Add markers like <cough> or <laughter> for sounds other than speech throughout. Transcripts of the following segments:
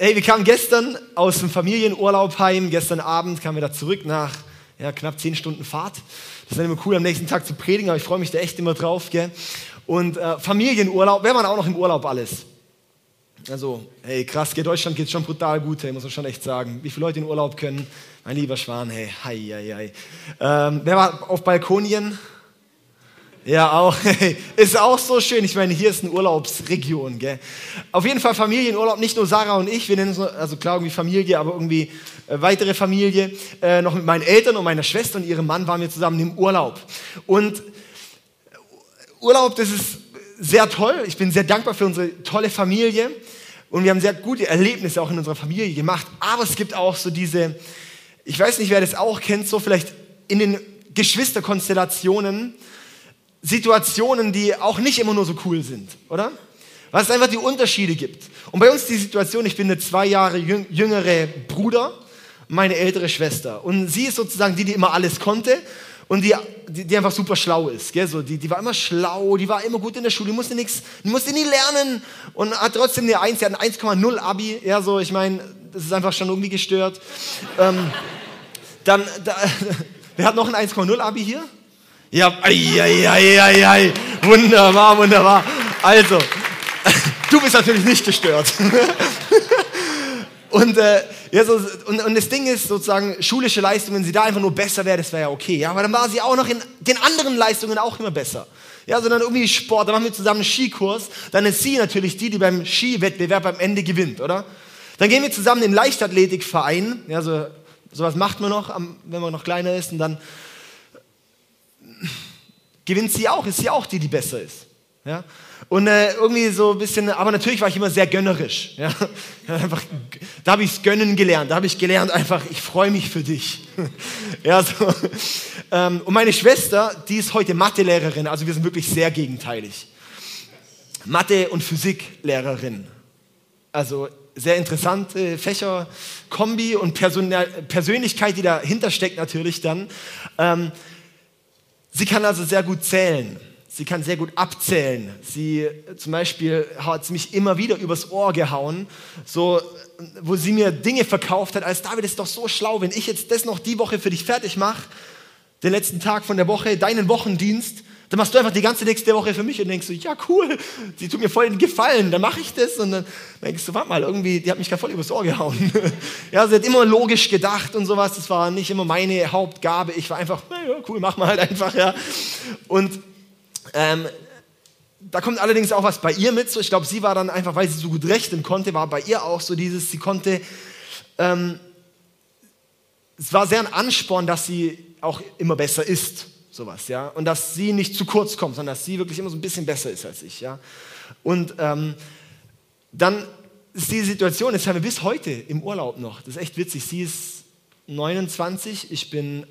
hey, wir kamen gestern aus dem Familienurlaub heim. Gestern Abend kamen wir da zurück nach ja, knapp zehn Stunden Fahrt. Das ist dann immer cool, am nächsten Tag zu predigen, aber ich freue mich da echt immer drauf. Gell? Und äh, Familienurlaub, wer war auch noch im Urlaub alles? Also, hey, krass, gell, Deutschland geht schon brutal gut, hey, muss man schon echt sagen. Wie viele Leute in Urlaub können? Mein lieber Schwan, hey, hei, hei, hei. Ähm, wer war auf Balkonien? Ja, auch. Ist auch so schön. Ich meine, hier ist eine Urlaubsregion. Gell? Auf jeden Fall Familienurlaub, nicht nur Sarah und ich, wir nennen es, also klar irgendwie Familie, aber irgendwie äh, weitere Familie. Äh, noch mit meinen Eltern und meiner Schwester und ihrem Mann waren wir zusammen im Urlaub. Und Urlaub, das ist sehr toll. Ich bin sehr dankbar für unsere tolle Familie. Und wir haben sehr gute Erlebnisse auch in unserer Familie gemacht. Aber es gibt auch so diese, ich weiß nicht, wer das auch kennt, so vielleicht in den Geschwisterkonstellationen, Situationen, die auch nicht immer nur so cool sind, oder? Was es einfach die Unterschiede gibt. Und bei uns die Situation, ich bin eine zwei Jahre jüngere Bruder, meine ältere Schwester. Und sie ist sozusagen die, die immer alles konnte und die, die, die einfach super schlau ist. Gell? So, die, die war immer schlau, die war immer gut in der Schule, die musste nichts, musste nie lernen und hat trotzdem eine 1, sie hat ein 1,0 Abi. Ja, so, ich meine, das ist einfach schon irgendwie gestört. ähm, dann, da, <laughs> wer hat noch ein 1,0 Abi hier? Ja, ei, ei, ei, ei, ei. wunderbar, wunderbar. Also, <laughs> du bist natürlich nicht gestört. <laughs> und, äh, ja, so, und, und das Ding ist sozusagen, schulische Leistung, wenn sie da einfach nur besser wäre, das wäre ja okay. Ja, aber dann war sie auch noch in den anderen Leistungen auch immer besser. Ja, sondern irgendwie Sport, dann machen wir zusammen einen Skikurs, dann ist sie natürlich die, die beim Skiwettbewerb am Ende gewinnt, oder? Dann gehen wir zusammen in den Leichtathletikverein, ja, so, sowas macht man noch, wenn man noch kleiner ist, und dann gewinnt sie auch, ist sie auch die, die besser ist. Ja? Und äh, irgendwie so ein bisschen, aber natürlich war ich immer sehr gönnerisch. Ja? <laughs> Einfach, da habe ich es gönnen gelernt. Da habe ich gelernt einfach, ich freue mich für dich. <laughs> ja, so. Ähm, und meine Schwester, die ist heute Mathelehrerin, also wir sind wirklich sehr gegenteilig. Mathe- und Physiklehrerin. Also sehr interessante Fächer, Kombi und Person Persönlichkeit, die dahinter steckt natürlich dann. Ähm, Sie kann also sehr gut zählen. Sie kann sehr gut abzählen. Sie zum Beispiel hat mich immer wieder übers Ohr gehauen, so, wo sie mir Dinge verkauft hat, als David ist doch so schlau, wenn ich jetzt das noch die Woche für dich fertig mache, den letzten Tag von der Woche, deinen Wochendienst, dann machst du einfach die ganze nächste Woche für mich und denkst so, ja cool, sie tut mir voll den Gefallen, dann mache ich das und dann denkst du, warte mal, irgendwie, die hat mich gerade voll übers Ohr gehauen. <laughs> ja, sie hat immer logisch gedacht und sowas, das war nicht immer meine Hauptgabe, ich war einfach, ja cool, mach mal halt einfach, ja. Und ähm, da kommt allerdings auch was bei ihr mit, so ich glaube, sie war dann einfach, weil sie so gut rechnen konnte, war bei ihr auch so dieses, sie konnte, ähm, es war sehr ein Ansporn, dass sie auch immer besser ist sowas, ja. Und dass sie nicht zu kurz kommt, sondern dass sie wirklich immer so ein bisschen besser ist als ich, ja. Und ähm, dann ist die Situation, jetzt haben wir bis heute im Urlaub noch, das ist echt witzig, sie ist 29, ich bin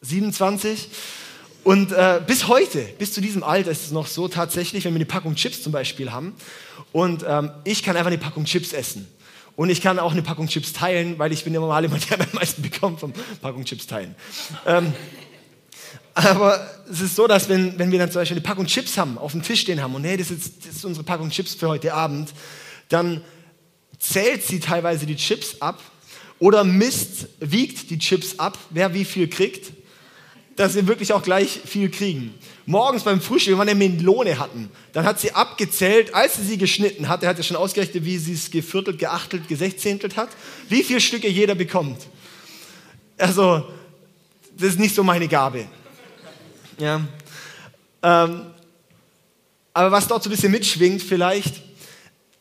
27 und äh, bis heute, bis zu diesem Alter ist es noch so tatsächlich, wenn wir eine Packung Chips zum Beispiel haben und ähm, ich kann einfach eine Packung Chips essen. Und ich kann auch eine Packung Chips teilen, weil ich bin ja normal jemand, <laughs> der am meisten bekommt vom Packung Chips teilen. ähm, aber es ist so, dass wenn, wenn wir dann zum Beispiel eine Packung Chips haben, auf dem Tisch stehen haben und hey, das ist, das ist unsere Packung Chips für heute Abend, dann zählt sie teilweise die Chips ab oder misst, wiegt die Chips ab, wer wie viel kriegt, dass wir wirklich auch gleich viel kriegen. Morgens beim Frühstück, wenn wir eine Melone hatten, dann hat sie abgezählt, als sie sie geschnitten hat, er hat ja schon ausgerechnet, wie sie es geviertelt, geachtelt, gesechzehntelt hat, wie viele Stücke jeder bekommt. Also, das ist nicht so meine Gabe. Ja. Ähm, aber was dort so ein bisschen mitschwingt vielleicht,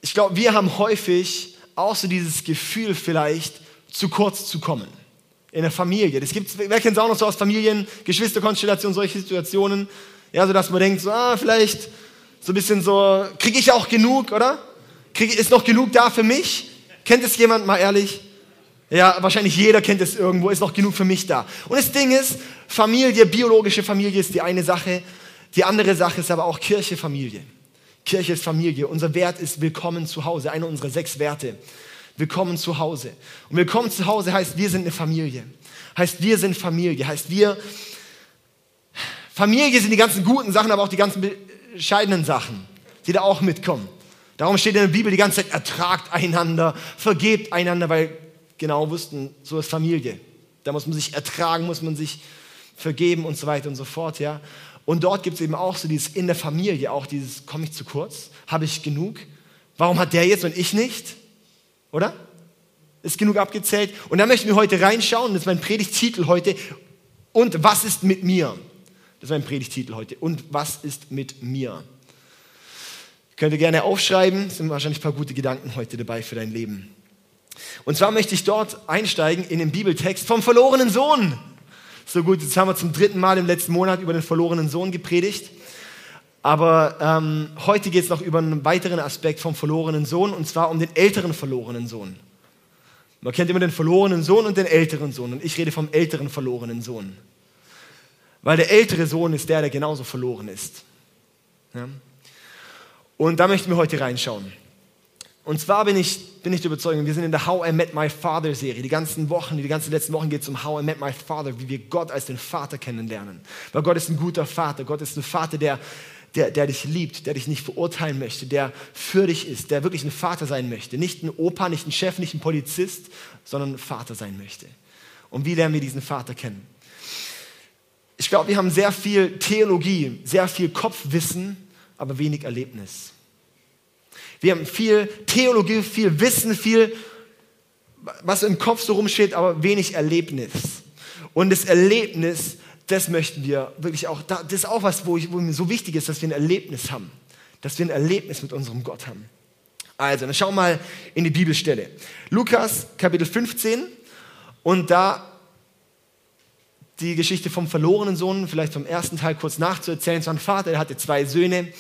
ich glaube, wir haben häufig auch so dieses Gefühl vielleicht, zu kurz zu kommen. In der Familie. Das gibt's, wer kennt es auch noch so aus Familien, Geschwisterkonstellationen, solche Situationen? Ja, so dass man denkt, so, ah, vielleicht so ein bisschen so, kriege ich auch genug, oder? Krieg, ist noch genug da für mich? Kennt es jemand mal ehrlich? Ja, wahrscheinlich jeder kennt es irgendwo, ist noch genug für mich da. Und das Ding ist, Familie, biologische Familie ist die eine Sache, die andere Sache ist aber auch Kirche, Familie. Kirche ist Familie. Unser Wert ist Willkommen zu Hause, einer unserer sechs Werte. Willkommen zu Hause. Und Willkommen zu Hause heißt, wir sind eine Familie. Heißt, wir sind Familie. Heißt, wir, Familie sind die ganzen guten Sachen, aber auch die ganzen bescheidenen Sachen, die da auch mitkommen. Darum steht in der Bibel die ganze Zeit, ertragt einander, vergebt einander, weil genau wussten, so ist Familie. Da muss man sich ertragen, muss man sich vergeben und so weiter und so fort, ja. Und dort gibt es eben auch so dieses in der Familie, auch dieses, komme ich zu kurz? Habe ich genug? Warum hat der jetzt und ich nicht? Oder? Ist genug abgezählt? Und da möchten wir heute reinschauen, das ist mein Predigtitel heute. Und was ist mit mir? Das ist mein Predigtitel heute. Und was ist mit mir? Könnt ihr gerne aufschreiben, es sind wahrscheinlich ein paar gute Gedanken heute dabei für dein Leben. Und zwar möchte ich dort einsteigen in den Bibeltext vom verlorenen Sohn. So gut, jetzt haben wir zum dritten Mal im letzten Monat über den verlorenen Sohn gepredigt. Aber ähm, heute geht es noch über einen weiteren Aspekt vom verlorenen Sohn, und zwar um den älteren verlorenen Sohn. Man kennt immer den verlorenen Sohn und den älteren Sohn. Und ich rede vom älteren verlorenen Sohn. Weil der ältere Sohn ist der, der genauso verloren ist. Ja? Und da möchten wir heute reinschauen. Und zwar bin ich, bin ich der Überzeugung, wir sind in der How I Met My Father Serie. Die ganzen Wochen, die ganzen letzten Wochen geht es um How I Met My Father, wie wir Gott als den Vater kennenlernen. Weil Gott ist ein guter Vater. Gott ist ein Vater, der, der, der dich liebt, der dich nicht verurteilen möchte, der für dich ist, der wirklich ein Vater sein möchte. Nicht ein Opa, nicht ein Chef, nicht ein Polizist, sondern ein Vater sein möchte. Und wie lernen wir diesen Vater kennen? Ich glaube, wir haben sehr viel Theologie, sehr viel Kopfwissen, aber wenig Erlebnis. Wir haben viel Theologie, viel Wissen, viel, was im Kopf so rumsteht, aber wenig Erlebnis. Und das Erlebnis, das möchten wir wirklich auch, das ist auch was, wo, ich, wo mir so wichtig ist, dass wir ein Erlebnis haben. Dass wir ein Erlebnis mit unserem Gott haben. Also, dann schau mal in die Bibelstelle. Lukas Kapitel 15 und da die Geschichte vom verlorenen Sohn, vielleicht vom ersten Teil kurz nachzuerzählen. Es war ein Vater, der hatte zwei Söhne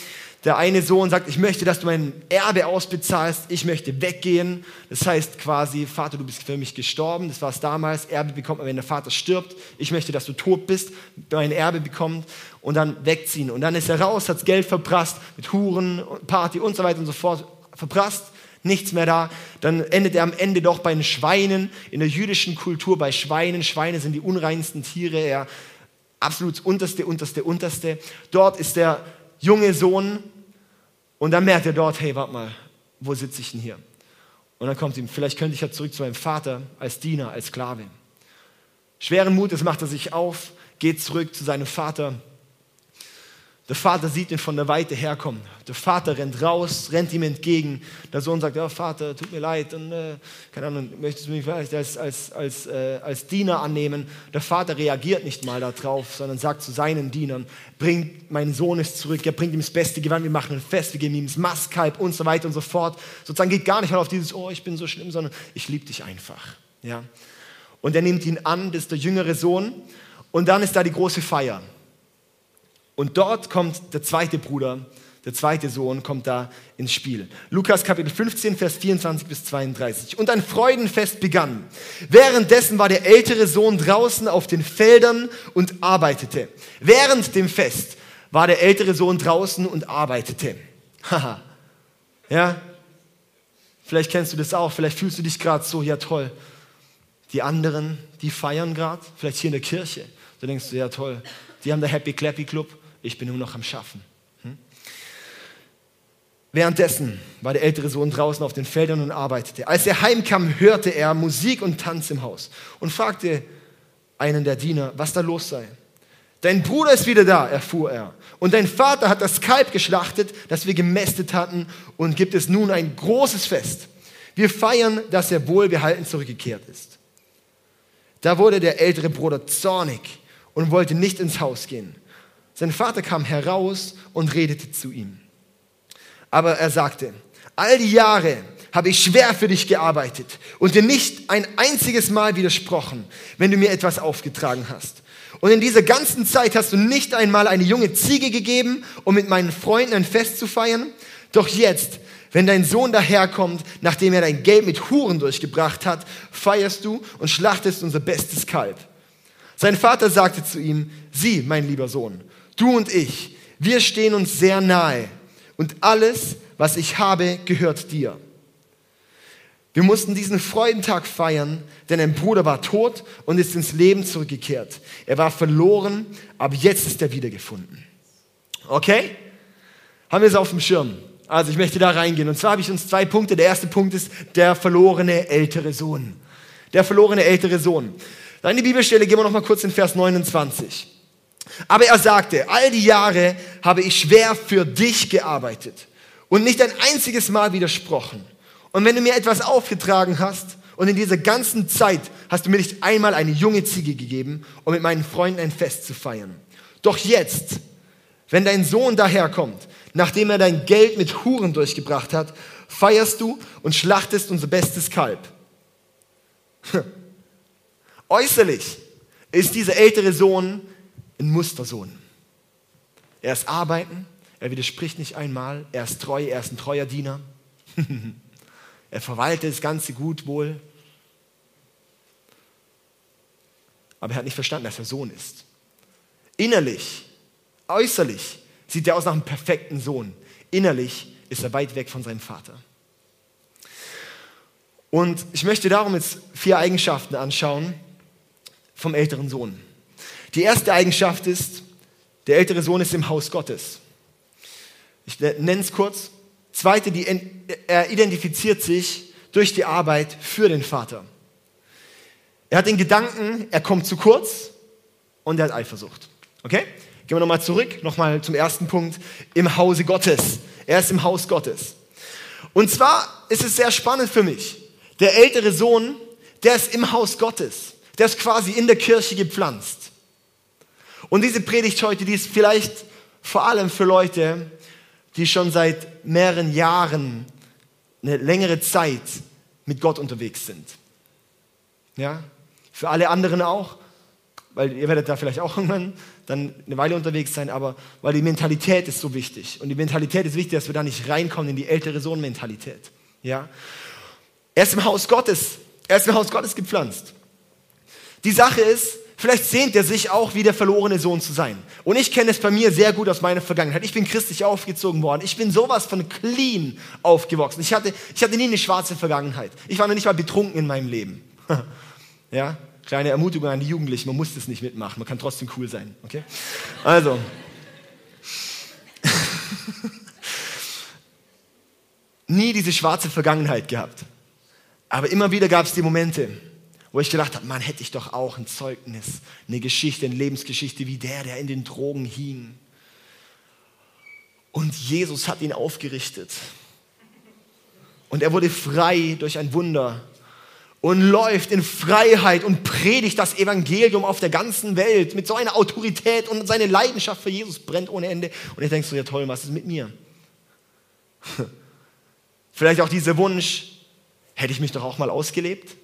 der eine Sohn sagt, ich möchte, dass du mein Erbe ausbezahlst, ich möchte weggehen. Das heißt quasi, Vater, du bist für mich gestorben. Das war es damals. Erbe bekommt man, wenn der Vater stirbt. Ich möchte, dass du tot bist, mein Erbe bekommt und dann wegziehen. Und dann ist er raus, hat Geld verprasst mit Huren, Party und so weiter und so fort. Verprasst, nichts mehr da. Dann endet er am Ende doch bei den Schweinen. In der jüdischen Kultur bei Schweinen. Schweine sind die unreinsten Tiere. Er absolut unterste, unterste, unterste. Dort ist der junge Sohn und dann merkt er dort, hey, warte mal, wo sitze ich denn hier? Und dann kommt ihm, vielleicht könnte ich ja zurück zu meinem Vater als Diener, als Sklave. Schweren Mutes macht er sich auf, geht zurück zu seinem Vater der Vater sieht ihn von der Weite herkommen. Der Vater rennt raus, rennt ihm entgegen. Der Sohn sagt, ja Vater, tut mir leid, und, äh, keine Ahnung, möchtest du mich vielleicht als, als, als, äh, als Diener annehmen? Der Vater reagiert nicht mal darauf, sondern sagt zu seinen Dienern, bringt, mein Sohn ist zurück, er bringt ihm das beste Gewand, wir machen ein Fest, wir geben ihm das Mastkalb und so weiter und so fort. Sozusagen geht gar nicht mal auf dieses, oh, ich bin so schlimm, sondern ich liebe dich einfach. Ja? Und er nimmt ihn an, das ist der jüngere Sohn. Und dann ist da die große Feier. Und dort kommt der zweite Bruder, der zweite Sohn kommt da ins Spiel. Lukas Kapitel 15, Vers 24 bis 32. Und ein Freudenfest begann. Währenddessen war der ältere Sohn draußen auf den Feldern und arbeitete. Während dem Fest war der ältere Sohn draußen und arbeitete. <laughs> Haha. ja? Vielleicht kennst du das auch, vielleicht fühlst du dich gerade so, ja toll. Die anderen, die feiern gerade, vielleicht hier in der Kirche. Da denkst du, ja toll, die haben der Happy Clappy Club ich bin nur noch am Schaffen. Hm? Währenddessen war der ältere Sohn draußen auf den Feldern und arbeitete. Als er heimkam, hörte er Musik und Tanz im Haus und fragte einen der Diener, was da los sei. Dein Bruder ist wieder da, erfuhr er. Und dein Vater hat das Kalb geschlachtet, das wir gemästet hatten, und gibt es nun ein großes Fest. Wir feiern, dass er wohlbehalten zurückgekehrt ist. Da wurde der ältere Bruder zornig und wollte nicht ins Haus gehen. Sein Vater kam heraus und redete zu ihm. Aber er sagte, all die Jahre habe ich schwer für dich gearbeitet und dir nicht ein einziges Mal widersprochen, wenn du mir etwas aufgetragen hast. Und in dieser ganzen Zeit hast du nicht einmal eine junge Ziege gegeben, um mit meinen Freunden ein Fest zu feiern. Doch jetzt, wenn dein Sohn daherkommt, nachdem er dein Geld mit Huren durchgebracht hat, feierst du und schlachtest unser bestes Kalb. Sein Vater sagte zu ihm, sieh, mein lieber Sohn, du und ich, wir stehen uns sehr nahe und alles, was ich habe, gehört dir. Wir mussten diesen Freudentag feiern, denn ein Bruder war tot und ist ins Leben zurückgekehrt. Er war verloren, aber jetzt ist er wiedergefunden. Okay? Haben wir es auf dem Schirm? Also ich möchte da reingehen. Und zwar habe ich uns zwei Punkte. Der erste Punkt ist der verlorene ältere Sohn. Der verlorene ältere Sohn. Dann die Bibelstelle gehen wir noch mal kurz in Vers 29. Aber er sagte, all die Jahre habe ich schwer für dich gearbeitet und nicht ein einziges Mal widersprochen. Und wenn du mir etwas aufgetragen hast und in dieser ganzen Zeit hast du mir nicht einmal eine junge Ziege gegeben, um mit meinen Freunden ein Fest zu feiern. Doch jetzt, wenn dein Sohn daherkommt, nachdem er dein Geld mit Huren durchgebracht hat, feierst du und schlachtest unser bestes Kalb. <laughs> Äußerlich ist dieser ältere Sohn ein Mustersohn. Er ist arbeiten, er widerspricht nicht einmal, er ist treu, er ist ein treuer Diener. <laughs> er verwaltet das ganze Gut wohl. Aber er hat nicht verstanden, dass er Sohn ist. Innerlich, äußerlich sieht er aus nach einem perfekten Sohn. Innerlich ist er weit weg von seinem Vater. Und ich möchte darum jetzt vier Eigenschaften anschauen vom älteren Sohn. Die erste Eigenschaft ist, der ältere Sohn ist im Haus Gottes. Ich nenne es kurz. Zweite, die, er identifiziert sich durch die Arbeit für den Vater. Er hat den Gedanken, er kommt zu kurz und er hat Eifersucht. Okay? Gehen wir nochmal zurück, nochmal zum ersten Punkt, im Hause Gottes. Er ist im Haus Gottes. Und zwar ist es sehr spannend für mich. Der ältere Sohn, der ist im Haus Gottes. Der ist quasi in der Kirche gepflanzt. Und diese Predigt heute, die ist vielleicht vor allem für Leute, die schon seit mehreren Jahren eine längere Zeit mit Gott unterwegs sind. Ja? Für alle anderen auch, weil ihr werdet da vielleicht auch <laughs> irgendwann dann eine Weile unterwegs sein, aber weil die Mentalität ist so wichtig. Und die Mentalität ist wichtig, dass wir da nicht reinkommen in die ältere Sohn-Mentalität. Ja? Er ist im Haus Gottes, er ist im Haus Gottes gepflanzt. Die Sache ist, vielleicht sehnt er sich auch wie der verlorene Sohn zu sein. Und ich kenne es bei mir sehr gut aus meiner Vergangenheit. Ich bin christlich aufgezogen worden. Ich bin sowas von clean aufgewachsen. Ich hatte, ich hatte nie eine schwarze Vergangenheit. Ich war noch nicht mal betrunken in meinem Leben. <laughs> ja? Kleine Ermutigung an die Jugendlichen, man muss das nicht mitmachen, man kann trotzdem cool sein. Okay? Also. <laughs> Nie diese schwarze Vergangenheit gehabt. Aber immer wieder gab es die Momente, wo ich gedacht habe, man hätte ich doch auch ein Zeugnis, eine Geschichte, eine Lebensgeschichte wie der, der in den Drogen hing. Und Jesus hat ihn aufgerichtet. Und er wurde frei durch ein Wunder und läuft in Freiheit und predigt das Evangelium auf der ganzen Welt mit so einer Autorität und seine Leidenschaft für Jesus brennt ohne Ende. Und ich denke so, ja toll, was ist mit mir? <laughs> Vielleicht auch dieser Wunsch, hätte ich mich doch auch mal ausgelebt?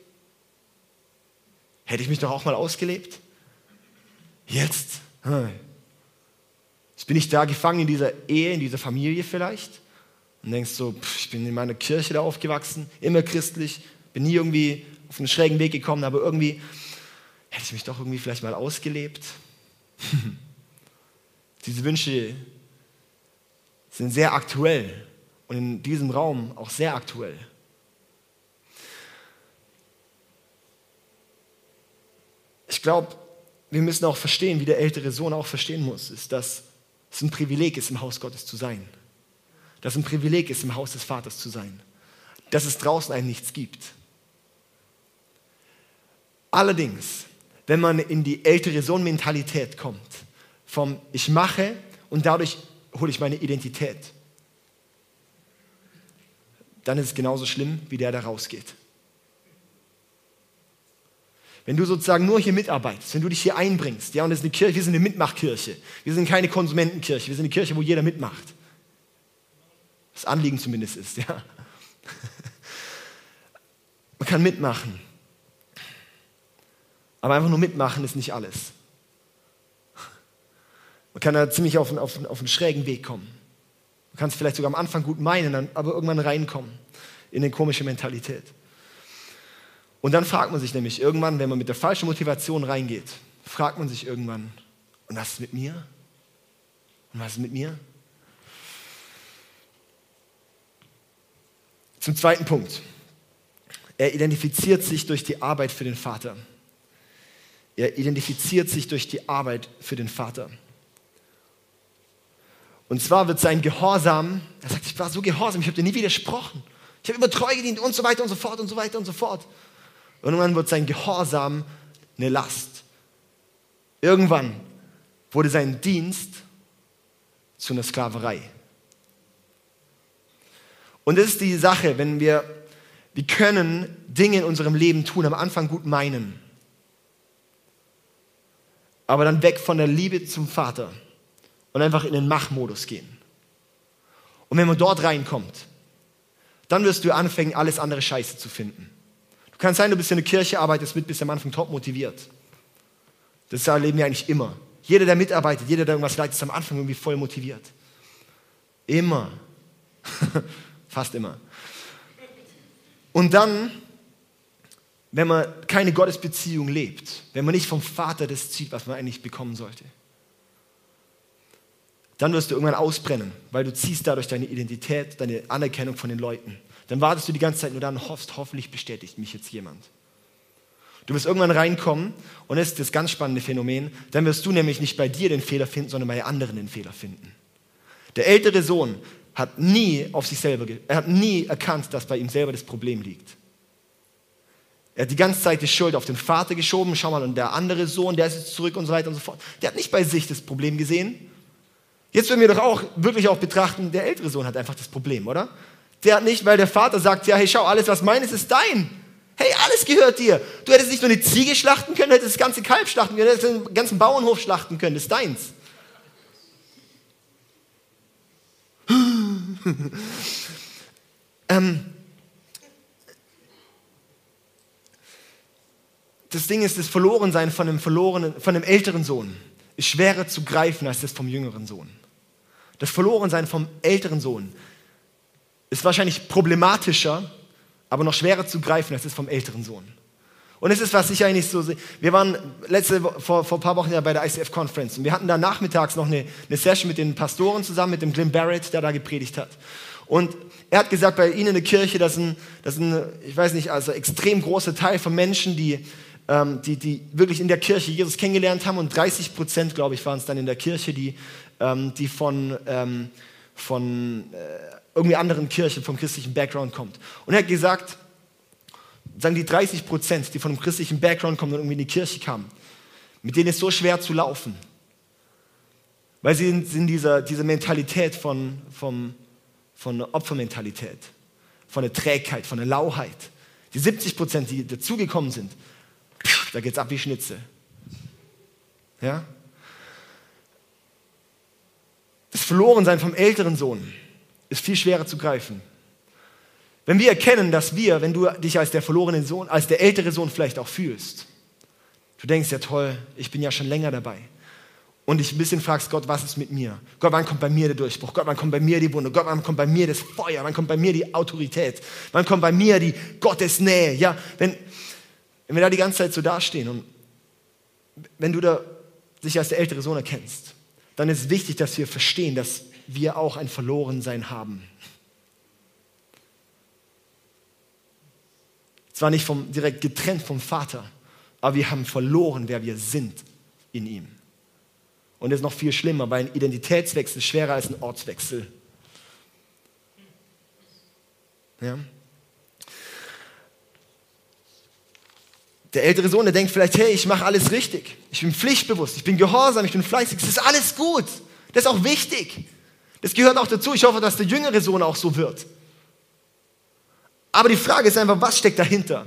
Hätte ich mich doch auch mal ausgelebt? Jetzt? Jetzt bin ich da gefangen in dieser Ehe, in dieser Familie vielleicht und denkst so, pff, ich bin in meiner Kirche da aufgewachsen, immer christlich, bin nie irgendwie auf einen schrägen Weg gekommen, aber irgendwie hätte ich mich doch irgendwie vielleicht mal ausgelebt. <laughs> Diese Wünsche sind sehr aktuell und in diesem Raum auch sehr aktuell. Ich glaube, wir müssen auch verstehen, wie der ältere Sohn auch verstehen muss, ist, dass es ein Privileg ist, im Haus Gottes zu sein. Dass es ein Privileg ist, im Haus des Vaters zu sein. Dass es draußen einem nichts gibt. Allerdings, wenn man in die ältere Sohn-Mentalität kommt, vom Ich mache und dadurch hole ich meine Identität, dann ist es genauso schlimm wie der, der rausgeht. Wenn du sozusagen nur hier mitarbeitest, wenn du dich hier einbringst, ja, und das ist eine Kirche, wir sind eine Mitmachkirche, wir sind keine Konsumentenkirche, wir sind eine Kirche, wo jeder mitmacht. Das Anliegen zumindest ist, ja. <laughs> Man kann mitmachen. Aber einfach nur mitmachen ist nicht alles. Man kann da ziemlich auf einen, auf, einen, auf einen schrägen Weg kommen. Man kann es vielleicht sogar am Anfang gut meinen, aber irgendwann reinkommen in eine komische Mentalität. Und dann fragt man sich nämlich irgendwann, wenn man mit der falschen Motivation reingeht, fragt man sich irgendwann, und was ist mit mir? Und was ist mit mir? Zum zweiten Punkt. Er identifiziert sich durch die Arbeit für den Vater. Er identifiziert sich durch die Arbeit für den Vater. Und zwar wird sein Gehorsam, er sagt, ich war so gehorsam, ich habe dir nie widersprochen. Ich habe immer treu gedient und so weiter und so fort und so weiter und so fort. Irgendwann wird sein Gehorsam eine Last. Irgendwann wurde sein Dienst zu einer Sklaverei. Und das ist die Sache, wenn wir, wir können Dinge in unserem Leben tun, am Anfang gut meinen, aber dann weg von der Liebe zum Vater und einfach in den Machmodus gehen. Und wenn man dort reinkommt, dann wirst du anfangen, alles andere scheiße zu finden. Du kannst sein, du bist in der Kirche, arbeitest mit, bist am Anfang top motiviert. Das erleben wir eigentlich immer. Jeder, der mitarbeitet, jeder, der irgendwas leitet, ist am Anfang irgendwie voll motiviert. Immer. <laughs> Fast immer. Und dann, wenn man keine Gottesbeziehung lebt, wenn man nicht vom Vater das zieht, was man eigentlich bekommen sollte, dann wirst du irgendwann ausbrennen, weil du ziehst dadurch deine Identität, deine Anerkennung von den Leuten. Dann wartest du die ganze Zeit nur dann und hoffst, hoffentlich bestätigt mich jetzt jemand. Du wirst irgendwann reinkommen und das ist das ganz spannende Phänomen, dann wirst du nämlich nicht bei dir den Fehler finden, sondern bei anderen den Fehler finden. Der ältere Sohn hat nie auf sich selber, er hat nie erkannt, dass bei ihm selber das Problem liegt. Er hat die ganze Zeit die Schuld auf den Vater geschoben, schau mal, und der andere Sohn, der ist jetzt zurück und so weiter und so fort. Der hat nicht bei sich das Problem gesehen. Jetzt werden wir doch auch wirklich auch betrachten, der ältere Sohn hat einfach das Problem, oder? Der hat nicht, weil der Vater sagt, ja, hey, schau, alles, was meines ist dein. Hey, alles gehört dir. Du hättest nicht nur eine Ziege schlachten können, du hättest das ganze Kalb schlachten können, du hättest den ganzen Bauernhof schlachten können, das ist deins. <laughs> ähm, das Ding ist, das Verlorensein von dem, verlorenen, von dem älteren Sohn ist schwerer zu greifen als das vom jüngeren Sohn. Das Verlorensein vom älteren Sohn ist wahrscheinlich problematischer, aber noch schwerer zu greifen als das vom älteren Sohn. Und es ist, was ich eigentlich so sehe. Wir waren letzte, vor, vor ein paar Wochen ja bei der ICF-Conference und wir hatten da nachmittags noch eine, eine Session mit den Pastoren zusammen, mit dem Glenn Barrett, der da gepredigt hat. Und er hat gesagt, bei ihnen in der Kirche, das sind, das sind ich weiß nicht, also extrem großer Teil von Menschen, die, ähm, die, die wirklich in der Kirche Jesus kennengelernt haben und 30 Prozent, glaube ich, waren es dann in der Kirche, die, ähm, die von, ähm, von äh, irgendwie anderen Kirchen, vom christlichen Background kommt. Und er hat gesagt, sagen die 30 Prozent, die von einem christlichen Background kommen und irgendwie in die Kirche kamen, mit denen ist so schwer zu laufen. Weil sie in dieser, dieser Mentalität von, vom, von der Opfermentalität, von der Trägheit, von der Lauheit. Die 70 Prozent, die dazugekommen sind, da geht es ab wie Schnitze. Ja? Das Verlorensein vom älteren Sohn ist viel schwerer zu greifen. Wenn wir erkennen, dass wir, wenn du dich als der verlorene Sohn, als der ältere Sohn vielleicht auch fühlst, du denkst ja toll, ich bin ja schon länger dabei. Und dich ein bisschen fragst, Gott, was ist mit mir? Gott, wann kommt bei mir der Durchbruch? Gott, wann kommt bei mir die Wunde? Gott, wann kommt bei mir das Feuer? Wann kommt bei mir die Autorität? Wann kommt bei mir die Gottesnähe? Ja, wenn, wenn wir da die ganze Zeit so dastehen und wenn du da dich als der ältere Sohn erkennst, dann ist es wichtig, dass wir verstehen, dass wir auch ein Verlorensein haben. Zwar nicht vom, direkt getrennt vom Vater, aber wir haben verloren, wer wir sind in ihm. Und das ist noch viel schlimmer, weil ein Identitätswechsel ist schwerer als ein Ortswechsel. Ja? Der ältere Sohn, der denkt vielleicht, hey, ich mache alles richtig. Ich bin pflichtbewusst, ich bin gehorsam, ich bin fleißig. Das ist alles gut. Das ist auch wichtig. Das gehört auch dazu. Ich hoffe, dass der jüngere Sohn auch so wird. Aber die Frage ist einfach, was steckt dahinter?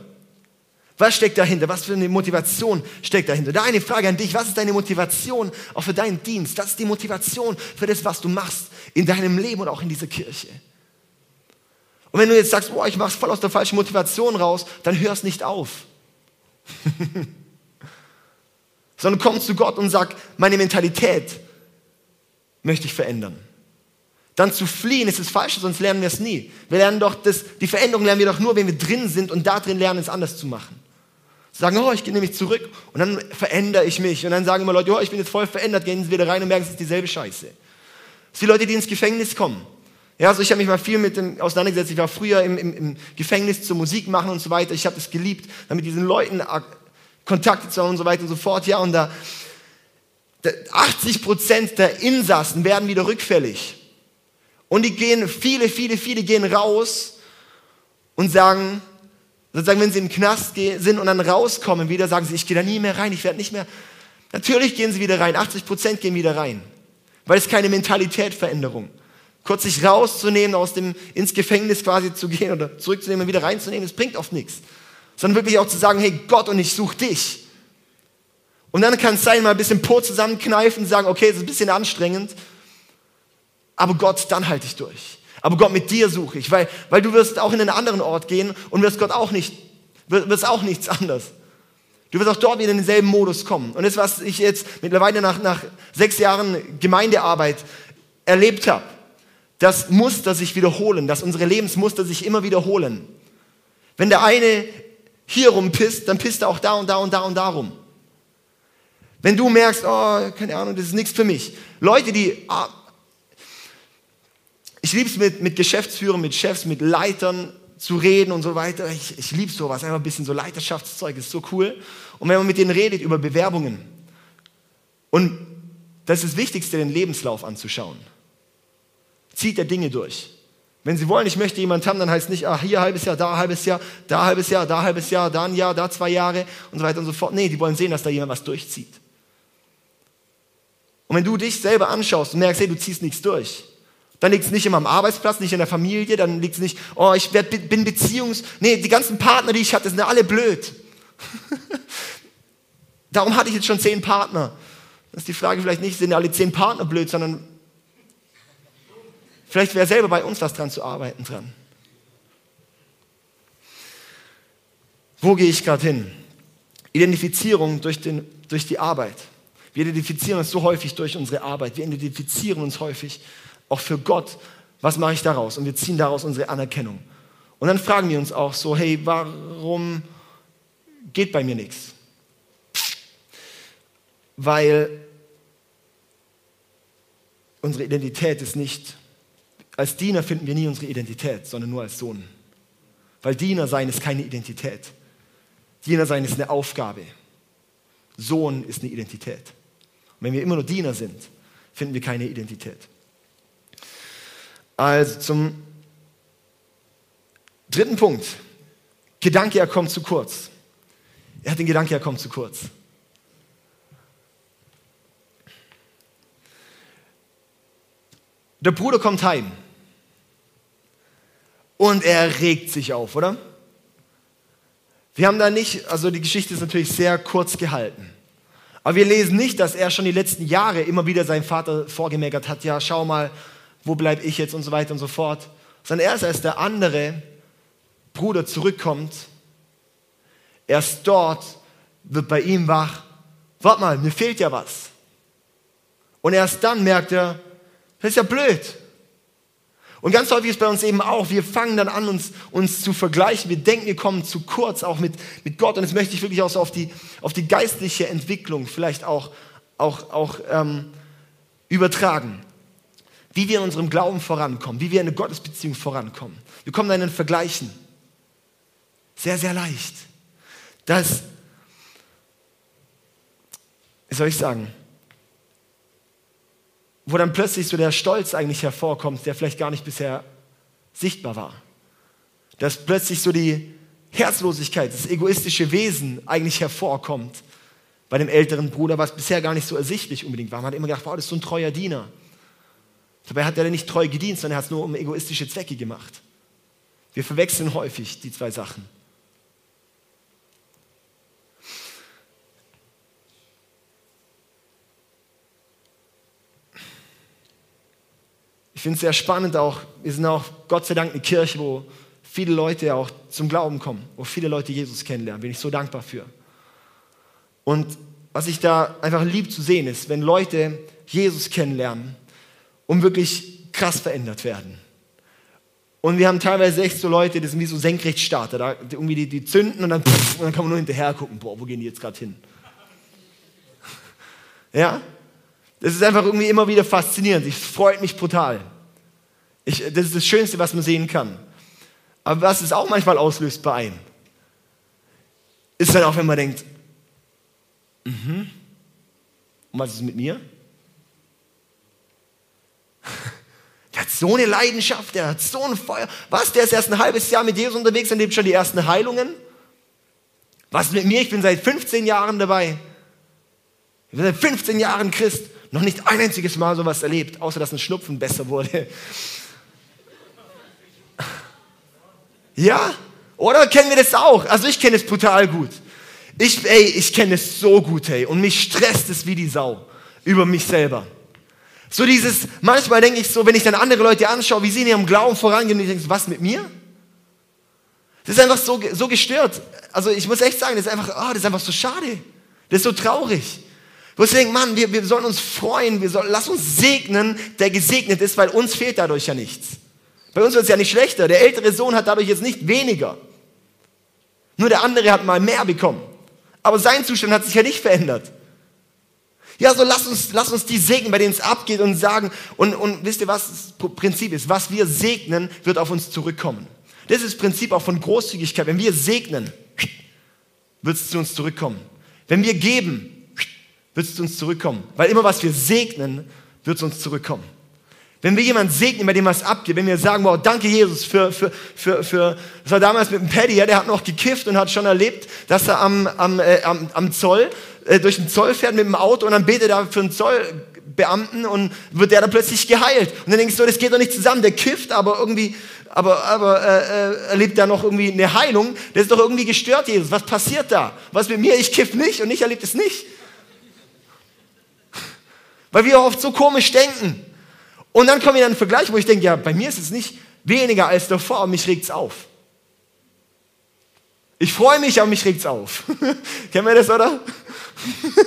Was steckt dahinter? Was für eine Motivation steckt dahinter? Da eine Frage an dich. Was ist deine Motivation auch für deinen Dienst? Was ist die Motivation für das, was du machst in deinem Leben und auch in dieser Kirche? Und wenn du jetzt sagst, boah, ich mache es voll aus der falschen Motivation raus, dann hör es nicht auf. <laughs> Sondern komm zu Gott und sag, meine Mentalität möchte ich verändern dann zu fliehen ist das Falsche, sonst lernen wir es nie. Wir lernen doch, das, die Veränderung lernen wir doch nur, wenn wir drin sind und da drin lernen, es anders zu machen. Sagen, oh, ich gehe nämlich zurück und dann verändere ich mich. Und dann sagen immer Leute, oh, ich bin jetzt voll verändert, gehen sie wieder rein und merken, es ist dieselbe Scheiße. Das sind die Leute, die ins Gefängnis kommen. Ja, also ich habe mich mal viel mit dem auseinandergesetzt. Ich war früher im, im, im Gefängnis zur Musik machen und so weiter. Ich habe es geliebt, damit diesen Leuten Kontakte zu haben und so weiter und so fort. Ja, und da, 80 Prozent der Insassen werden wieder rückfällig. Und die gehen, viele, viele, viele gehen raus und sagen, sozusagen, wenn sie im Knast sind und dann rauskommen wieder, sagen sie, ich gehe da nie mehr rein, ich werde nicht mehr. Natürlich gehen sie wieder rein, 80 Prozent gehen wieder rein, weil es keine Mentalitätveränderung. Kurz sich rauszunehmen, aus dem, ins Gefängnis quasi zu gehen oder zurückzunehmen und wieder reinzunehmen, das bringt oft nichts. Sondern wirklich auch zu sagen, hey Gott, und ich suche dich. Und dann kann es sein, mal ein bisschen Po zusammenkneifen und sagen, okay, das ist ein bisschen anstrengend, aber Gott, dann halte ich durch. Aber Gott, mit dir suche ich, weil, weil du wirst auch in einen anderen Ort gehen und wirst Gott auch nicht, wirst auch nichts anders. Du wirst auch dort wieder in denselben Modus kommen. Und das, was ich jetzt mittlerweile nach, nach sechs Jahren Gemeindearbeit erlebt habe, das Muster sich wiederholen, dass unsere Lebensmuster sich immer wiederholen. Wenn der eine hier rumpisst, dann pisst er auch da und da und da und da rum. Wenn du merkst, oh, keine Ahnung, das ist nichts für mich. Leute, die ah, ich liebe es mit, mit Geschäftsführern, mit Chefs, mit Leitern zu reden und so weiter. Ich, ich liebe sowas, einfach ein bisschen so Leiterschaftszeug, ist so cool. Und wenn man mit denen redet über Bewerbungen, und das ist das Wichtigste, den Lebenslauf anzuschauen. Zieht der Dinge durch. Wenn Sie wollen, ich möchte jemanden haben, dann heißt nicht, ah, hier halbes Jahr, da halbes Jahr, da halbes Jahr, da halbes Jahr, da ein Jahr, da zwei Jahre und so weiter und so fort. Nee, die wollen sehen, dass da jemand was durchzieht. Und wenn du dich selber anschaust und merkst, hey, du ziehst nichts durch, dann liegt es nicht immer am Arbeitsplatz, nicht in der Familie, dann liegt es nicht, oh, ich werd, bin Beziehungs... Nee, die ganzen Partner, die ich hatte, sind alle blöd. <laughs> Darum hatte ich jetzt schon zehn Partner. Das ist die Frage vielleicht nicht, sind alle zehn Partner blöd, sondern vielleicht wäre selber bei uns was dran zu arbeiten dran. Wo gehe ich gerade hin? Identifizierung durch, den, durch die Arbeit. Wir identifizieren uns so häufig durch unsere Arbeit. Wir identifizieren uns häufig auch für Gott, was mache ich daraus? Und wir ziehen daraus unsere Anerkennung. Und dann fragen wir uns auch so, hey, warum geht bei mir nichts? Weil unsere Identität ist nicht, als Diener finden wir nie unsere Identität, sondern nur als Sohn. Weil Diener sein ist keine Identität. Diener sein ist eine Aufgabe. Sohn ist eine Identität. Und wenn wir immer nur Diener sind, finden wir keine Identität. Also zum dritten Punkt. Gedanke, er kommt zu kurz. Er hat den Gedanke, er kommt zu kurz. Der Bruder kommt heim und er regt sich auf, oder? Wir haben da nicht, also die Geschichte ist natürlich sehr kurz gehalten. Aber wir lesen nicht, dass er schon die letzten Jahre immer wieder seinem Vater vorgemeckert hat, ja, schau mal, wo bleibe ich jetzt und so weiter und so fort. Sondern erst als der andere Bruder zurückkommt, erst dort wird bei ihm wach, warte mal, mir fehlt ja was. Und erst dann merkt er, das ist ja blöd. Und ganz häufig ist bei uns eben auch, wir fangen dann an, uns, uns zu vergleichen. Wir denken, wir kommen zu kurz, auch mit, mit Gott. Und das möchte ich wirklich auch so auf die, auf die geistliche Entwicklung vielleicht auch, auch, auch ähm, übertragen wie wir in unserem Glauben vorankommen, wie wir in eine Gottesbeziehung vorankommen. Wir kommen dann in Vergleichen. Sehr, sehr leicht. Das, wie soll ich sagen, wo dann plötzlich so der Stolz eigentlich hervorkommt, der vielleicht gar nicht bisher sichtbar war. Dass plötzlich so die Herzlosigkeit, das egoistische Wesen eigentlich hervorkommt bei dem älteren Bruder, was bisher gar nicht so ersichtlich unbedingt war. Man hat immer gedacht, wow, das ist so ein treuer Diener. Dabei hat er nicht treu gedient, sondern er hat es nur um egoistische Zwecke gemacht. Wir verwechseln häufig die zwei Sachen. Ich finde es sehr spannend auch, wir sind auch Gott sei Dank eine Kirche, wo viele Leute auch zum Glauben kommen, wo viele Leute Jesus kennenlernen. Bin ich so dankbar für. Und was ich da einfach lieb zu sehen ist, wenn Leute Jesus kennenlernen, um wirklich krass verändert werden. Und wir haben teilweise echt so Leute, das sind wie so Senkrechtstarter, da irgendwie die, die zünden und dann, pff, und dann kann man nur hinterher gucken, boah, wo gehen die jetzt gerade hin? <laughs> Ja? Das ist einfach irgendwie immer wieder faszinierend. Ich freut mich brutal. Ich, das ist das Schönste, was man sehen kann. Aber was es auch manchmal auslöst bei einem, ist dann auch, wenn man denkt, mhm. Und was ist mit mir? Der hat so eine Leidenschaft, der hat so ein Feuer. Was, der ist erst ein halbes Jahr mit Jesus unterwegs und lebt schon die ersten Heilungen? Was mit mir? Ich bin seit 15 Jahren dabei. Ich bin seit 15 Jahren Christ. Noch nicht ein einziges Mal sowas erlebt, außer dass ein Schnupfen besser wurde. Ja? Oder kennen wir das auch? Also ich kenne es brutal gut. Ich, ey, ich kenne es so gut, ey. Und mich stresst es wie die Sau über mich selber. So dieses, manchmal denke ich so, wenn ich dann andere Leute anschaue, wie sie in ihrem Glauben vorangehen, und ich denke, was mit mir? Das ist einfach so, so gestört. Also ich muss echt sagen, das ist einfach, oh, das ist einfach so schade. Das ist so traurig. Wo ich denke, Mann, wir, wir sollen uns freuen, wir sollen, lass uns segnen, der gesegnet ist, weil uns fehlt dadurch ja nichts. Bei uns wird es ja nicht schlechter. Der ältere Sohn hat dadurch jetzt nicht weniger. Nur der andere hat mal mehr bekommen. Aber sein Zustand hat sich ja nicht verändert. Ja, so lass uns, lass uns die segnen, bei denen es abgeht und sagen, und, und wisst ihr, was das Prinzip ist? Was wir segnen, wird auf uns zurückkommen. Das ist das Prinzip auch von Großzügigkeit. Wenn wir segnen, wird es zu uns zurückkommen. Wenn wir geben, wird es zu uns zurückkommen. Weil immer was wir segnen, wird es uns zurückkommen. Wenn wir jemanden segnen, bei dem was abgeht, wenn wir sagen, wow, danke Jesus für, für, für, für das war damals mit dem Paddy, ja, der hat noch gekifft und hat schon erlebt, dass er am, am, äh, am, am Zoll äh, durch den Zoll fährt mit dem Auto und dann betet er für einen Zollbeamten und wird der dann plötzlich geheilt. Und dann denkst du, das geht doch nicht zusammen, der kifft, aber irgendwie, aber, aber äh, äh, erlebt da noch irgendwie eine Heilung. Das ist doch irgendwie gestört, Jesus. Was passiert da? Was mit mir? Ich kiff nicht und ich erlebe es nicht. Weil wir oft so komisch denken. Und dann kommen wir in einen Vergleich, wo ich denke, ja, bei mir ist es nicht weniger als davor, mich regt es auf. Ich freue mich, aber mich regt es auf. <laughs> Kennen wir das, oder?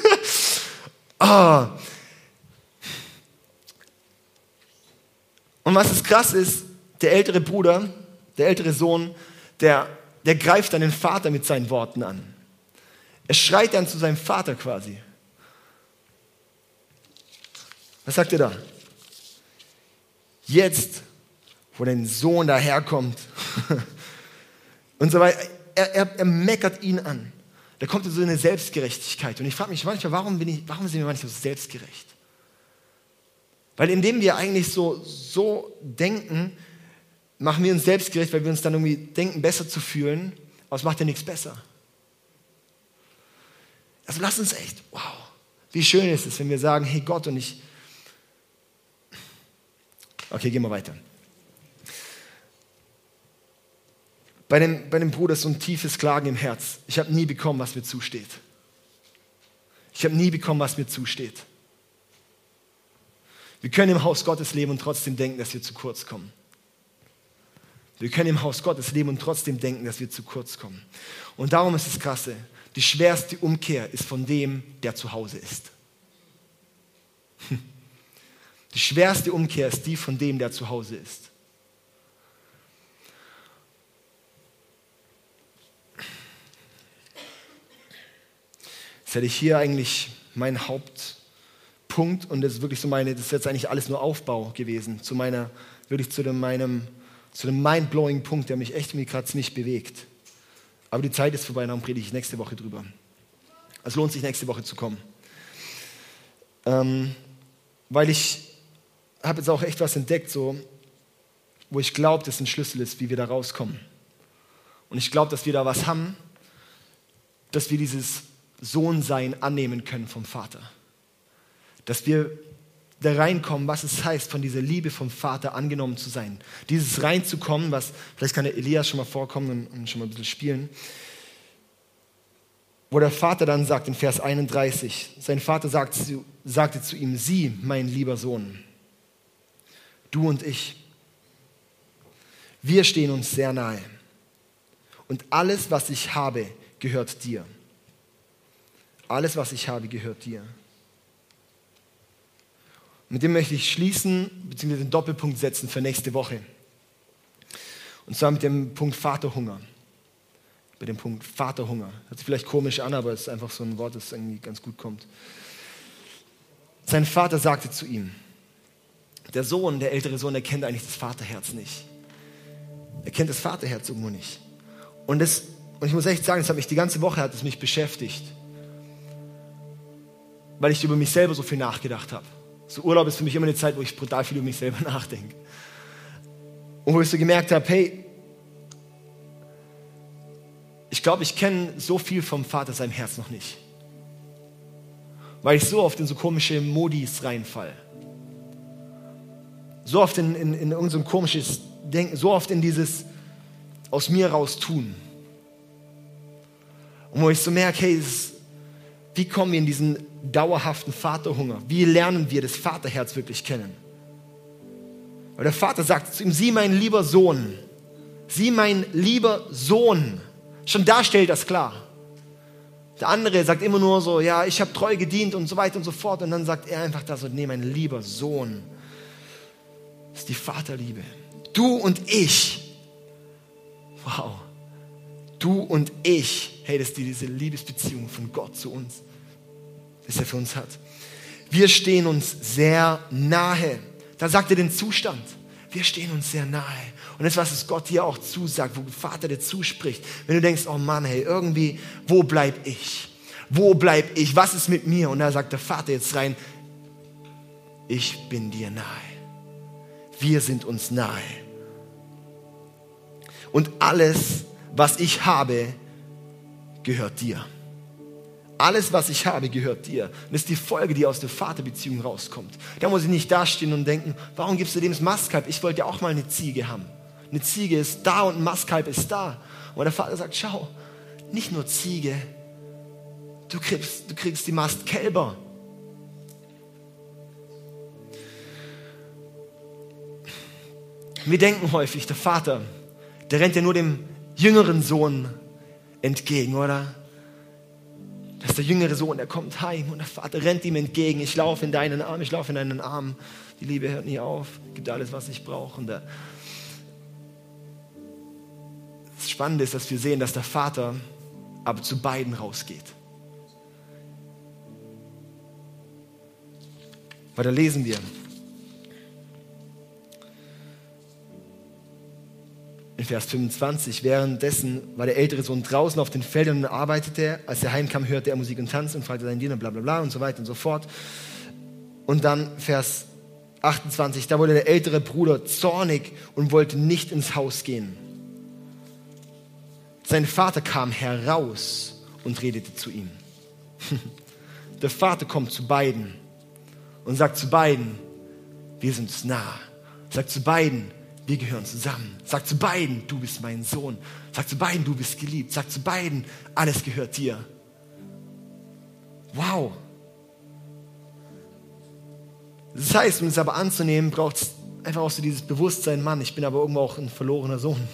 <laughs> ah. Und was ist krass ist, der ältere Bruder, der ältere Sohn, der, der greift dann den Vater mit seinen Worten an. Er schreit dann zu seinem Vater quasi. Was sagt er da? Jetzt, wo dein Sohn daherkommt <laughs> und so weiter, er, er, er meckert ihn an. Da kommt so eine Selbstgerechtigkeit. Und ich frage mich manchmal, warum, bin ich, warum sind wir manchmal so selbstgerecht? Weil indem wir eigentlich so, so denken, machen wir uns selbstgerecht, weil wir uns dann irgendwie denken, besser zu fühlen, aber es macht ja nichts besser. Also lass uns echt, wow, wie schön ist es, wenn wir sagen, hey Gott, und ich, Okay, gehen wir weiter. Bei dem, bei dem Bruder so ein tiefes Klagen im Herz. Ich habe nie bekommen, was mir zusteht. Ich habe nie bekommen, was mir zusteht. Wir können im Haus Gottes leben und trotzdem denken, dass wir zu kurz kommen. Wir können im Haus Gottes leben und trotzdem denken, dass wir zu kurz kommen. Und darum ist es krasse. Die schwerste Umkehr ist von dem, der zu Hause ist. Die schwerste Umkehr ist die von dem, der zu Hause ist. Jetzt hätte ich hier eigentlich meinen Hauptpunkt und das ist wirklich so meine, das ist jetzt eigentlich alles nur Aufbau gewesen, zu meiner, wirklich zu dem, meinem, zu dem mindblowing Punkt, der mich echt gerade ziemlich bewegt. Aber die Zeit ist vorbei, darum predige ich nächste Woche drüber. Es lohnt sich, nächste Woche zu kommen. Ähm, weil ich habe jetzt auch echt was entdeckt, so, wo ich glaube, dass ein Schlüssel ist, wie wir da rauskommen. Und ich glaube, dass wir da was haben, dass wir dieses Sohnsein annehmen können vom Vater. Dass wir da reinkommen, was es heißt, von dieser Liebe vom Vater angenommen zu sein. Dieses reinzukommen, was, vielleicht kann der Elias schon mal vorkommen und, und schon mal ein bisschen spielen, wo der Vater dann sagt in Vers 31, sein Vater sagt, sagte zu ihm, sieh, mein lieber Sohn, du und ich, wir stehen uns sehr nahe. Und alles, was ich habe, gehört dir. Alles, was ich habe, gehört dir. Mit dem möchte ich schließen, beziehungsweise den Doppelpunkt setzen für nächste Woche. Und zwar mit dem Punkt Vaterhunger. Bei dem Punkt Vaterhunger. Hört sich vielleicht komisch an, aber es ist einfach so ein Wort, das irgendwie ganz gut kommt. Sein Vater sagte zu ihm, der Sohn, der ältere Sohn, der kennt eigentlich das Vaterherz nicht. Er kennt das Vaterherz irgendwo nicht. Und, das, und ich muss echt sagen, das hat mich die ganze Woche hat es mich beschäftigt. weil ich über mich selber so viel nachgedacht habe. So Urlaub ist für mich immer eine Zeit, wo ich brutal viel über mich selber <laughs> nachdenke. Und wo ich so gemerkt habe, hey, ich glaube, ich kenne so viel vom Vater seinem Herz noch nicht. Weil ich so oft in so komische Modis reinfall. So oft in, in, in so komisches Denken, so oft in dieses aus mir raus tun. Und wo ich so merke, hey, ist, wie kommen wir in diesen dauerhaften Vaterhunger? Wie lernen wir das Vaterherz wirklich kennen? Weil der Vater sagt zu ihm, sieh mein lieber Sohn, sieh mein lieber Sohn. Schon da stellt das klar. Der andere sagt immer nur so, ja, ich habe treu gedient und so weiter und so fort. Und dann sagt er einfach da so, nee, mein lieber Sohn. Ist die Vaterliebe. Du und ich. Wow. Du und ich. Hey, das ist diese Liebesbeziehung von Gott zu uns, das er für uns hat. Wir stehen uns sehr nahe. Da sagt er den Zustand. Wir stehen uns sehr nahe. Und das, was es Gott hier auch zusagt, wo Vater dir zuspricht, wenn du denkst, oh Mann, hey, irgendwie, wo bleib ich? Wo bleib ich? Was ist mit mir? Und da sagt der Vater jetzt rein, ich bin dir nahe. Wir sind uns nahe. Und alles, was ich habe, gehört dir. Alles, was ich habe, gehört dir. Und das ist die Folge, die aus der Vaterbeziehung rauskommt. Da muss ich nicht dastehen und denken, warum gibst du dem das Mastkalb? Ich wollte ja auch mal eine Ziege haben. Eine Ziege ist da und ein Mastkalb ist da. Und der Vater sagt, schau, nicht nur Ziege, du kriegst, du kriegst die Mastkälber. Wir denken häufig, der Vater, der rennt ja nur dem jüngeren Sohn entgegen, oder? Das ist der jüngere Sohn, der kommt heim und der Vater rennt ihm entgegen. Ich laufe in deinen Arm, ich laufe in deinen Arm. Die Liebe hört nie auf, gibt alles, was ich brauche. Und der das Spannende ist, dass wir sehen, dass der Vater aber zu beiden rausgeht. Weil da lesen wir, in Vers 25. Währenddessen war der ältere Sohn draußen auf den Feldern und arbeitete. Als er heimkam, hörte er Musik und Tanz und fragte seinen Diener, bla bla bla und so weiter und so fort. Und dann Vers 28, da wurde der ältere Bruder zornig und wollte nicht ins Haus gehen. Sein Vater kam heraus und redete zu ihm. <laughs> Der Vater kommt zu beiden und sagt zu beiden, wir sind nah. Sagt zu beiden, wir gehören zusammen. Sag zu beiden, du bist mein Sohn. Sag zu beiden, du bist geliebt. Sag zu beiden, alles gehört dir. Wow. Das heißt, um es aber anzunehmen, braucht es einfach auch so dieses Bewusstsein, Mann, ich bin aber irgendwo auch ein verlorener Sohn.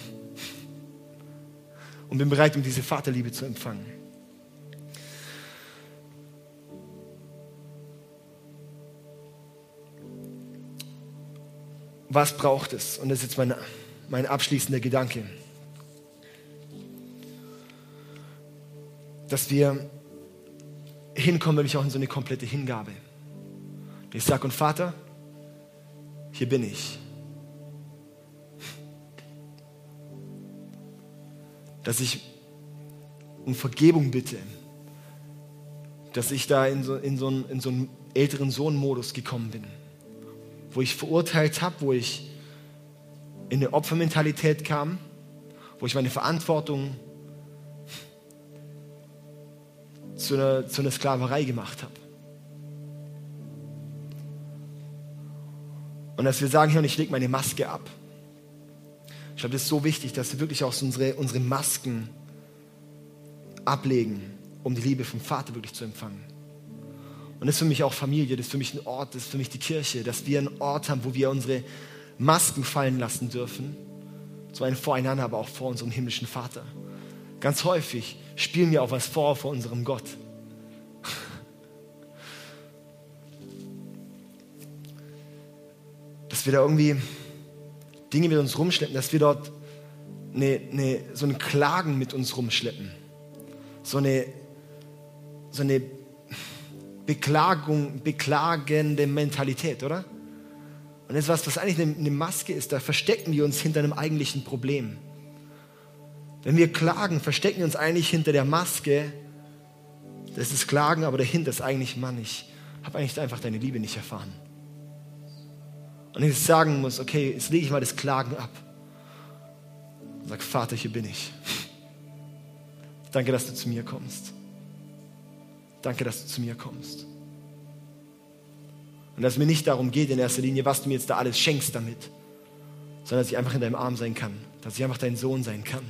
Und bin bereit, um diese Vaterliebe zu empfangen. Was braucht es? Und das ist jetzt mein, mein abschließender Gedanke. Dass wir hinkommen, wirklich auch in so eine komplette Hingabe. Ich sage, und Vater, hier bin ich. Dass ich um Vergebung bitte, dass ich da in so, in so, in so einen älteren Sohn-Modus gekommen bin wo ich verurteilt habe, wo ich in eine Opfermentalität kam, wo ich meine Verantwortung zu einer, zu einer Sklaverei gemacht habe. Und dass wir sagen, hier, und ich lege meine Maske ab. Ich glaube, das ist so wichtig, dass wir wirklich auch unsere, unsere Masken ablegen, um die Liebe vom Vater wirklich zu empfangen. Und das ist für mich auch Familie, das ist für mich ein Ort, das ist für mich die Kirche, dass wir einen Ort haben, wo wir unsere Masken fallen lassen dürfen. Zum einen voreinander, aber auch vor unserem himmlischen Vater. Ganz häufig spielen wir auch was vor vor unserem Gott. <laughs> Dass wir da irgendwie Dinge mit uns rumschleppen, dass wir dort eine, eine, so ein Klagen mit uns rumschleppen. So eine, so eine Beklagung, beklagende Mentalität, oder? Und das ist was, was eigentlich eine, Maske ist, da verstecken wir uns hinter einem eigentlichen Problem. Wenn wir klagen, verstecken wir uns eigentlich hinter der Maske, das ist Klagen, aber dahinter ist eigentlich, Mann, ich habe eigentlich einfach deine Liebe nicht erfahren. Und ich sagen muss, okay, jetzt lege ich mal das Klagen ab. Und sag, Vater, hier bin ich. <laughs> Danke, dass du zu mir kommst. Danke, dass du zu mir kommst. Und dass es mir nicht darum geht in erster Linie, was du mir jetzt da alles schenkst damit, sondern dass ich einfach in deinem Arm sein kann, dass ich einfach dein Sohn sein kann.